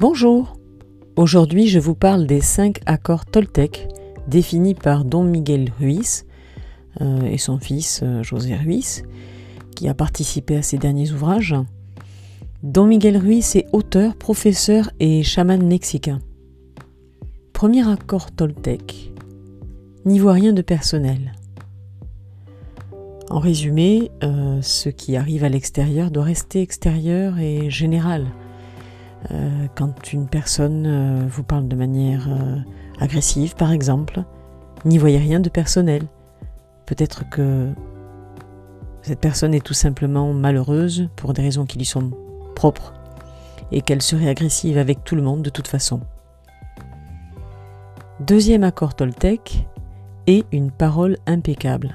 Bonjour Aujourd'hui, je vous parle des cinq accords Toltec définis par Don Miguel Ruiz euh, et son fils euh, José Ruiz, qui a participé à ces derniers ouvrages. Don Miguel Ruiz est auteur, professeur et chaman mexicain. Premier accord Toltec. N'y voit rien de personnel. En résumé, euh, ce qui arrive à l'extérieur doit rester extérieur et général. Euh, quand une personne euh, vous parle de manière agressive, par exemple, n'y voyez rien de personnel. Peut-être que cette personne est tout simplement malheureuse pour des raisons qui lui sont propres et qu'elle serait agressive avec tout le monde de toute façon. Deuxième accord Toltec est une parole impeccable.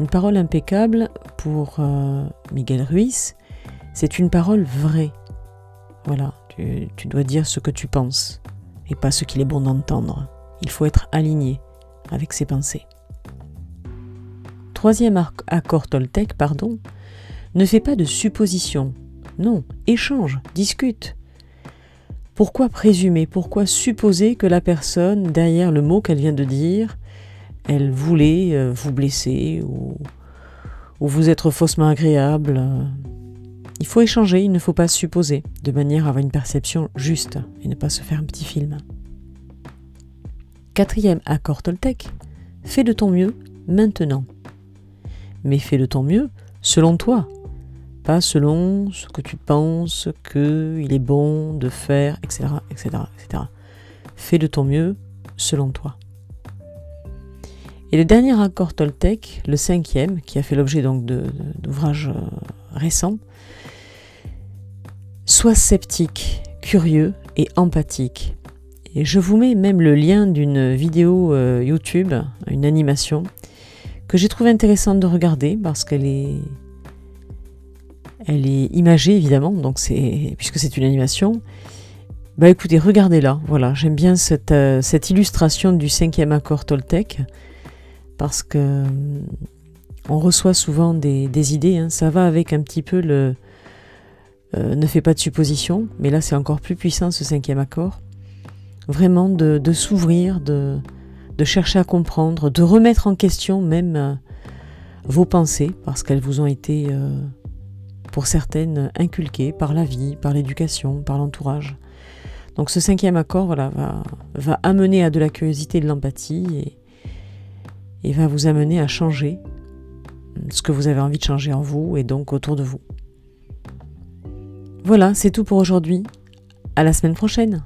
Une parole impeccable pour euh, Miguel Ruiz, c'est une parole vraie. Voilà, tu, dois dire ce que tu penses et pas ce qu'il est bon d'entendre. Il faut être aligné avec ses pensées. Troisième accord Toltec, pardon, ne fais pas de suppositions. Non, échange, discute. Pourquoi présumer, pourquoi supposer que la personne, derrière le mot qu'elle vient de dire, elle voulait euh, vous blesser ou, vous être faussement agréable. Il faut échanger, il ne faut pas supposer, de manière à avoir une perception juste et ne pas se faire un petit film. Quatrième accord Toltec, fais de ton mieux maintenant. Mais fais de ton mieux selon toi, pas selon ce que tu penses qu'il est bon de faire, etc., etc., etc. Fais de ton mieux selon toi. Et le dernier accord Toltec, le cinquième, qui a fait l'objet donc d'ouvrages euh, récents, sois sceptique, curieux et empathique. Et je vous mets même le lien d'une vidéo euh, YouTube, une animation, que j'ai trouvé intéressante de regarder parce qu'elle est, elle est imagée évidemment, donc c'est puisque c'est une animation. Bah écoutez, regardez-la. Voilà, j'aime bien cette, euh, cette illustration du cinquième accord Toltec parce que euh, on reçoit souvent des, idées. Hein. Ça va avec un petit peu le euh, ne fais pas de suppositions, mais là c'est encore plus puissant ce cinquième accord. Vraiment de, s'ouvrir, de, chercher à comprendre, de remettre en question même euh, vos pensées, parce qu'elles vous ont été, pour certaines, inculquées par la vie, par l'éducation, par l'entourage. Donc ce cinquième accord voilà, va, va amener à de la curiosité et de l'empathie et, et va vous amener à changer ce que vous avez envie de changer en vous et donc autour de vous. Voilà, c'est tout pour aujourd'hui. À la semaine prochaine.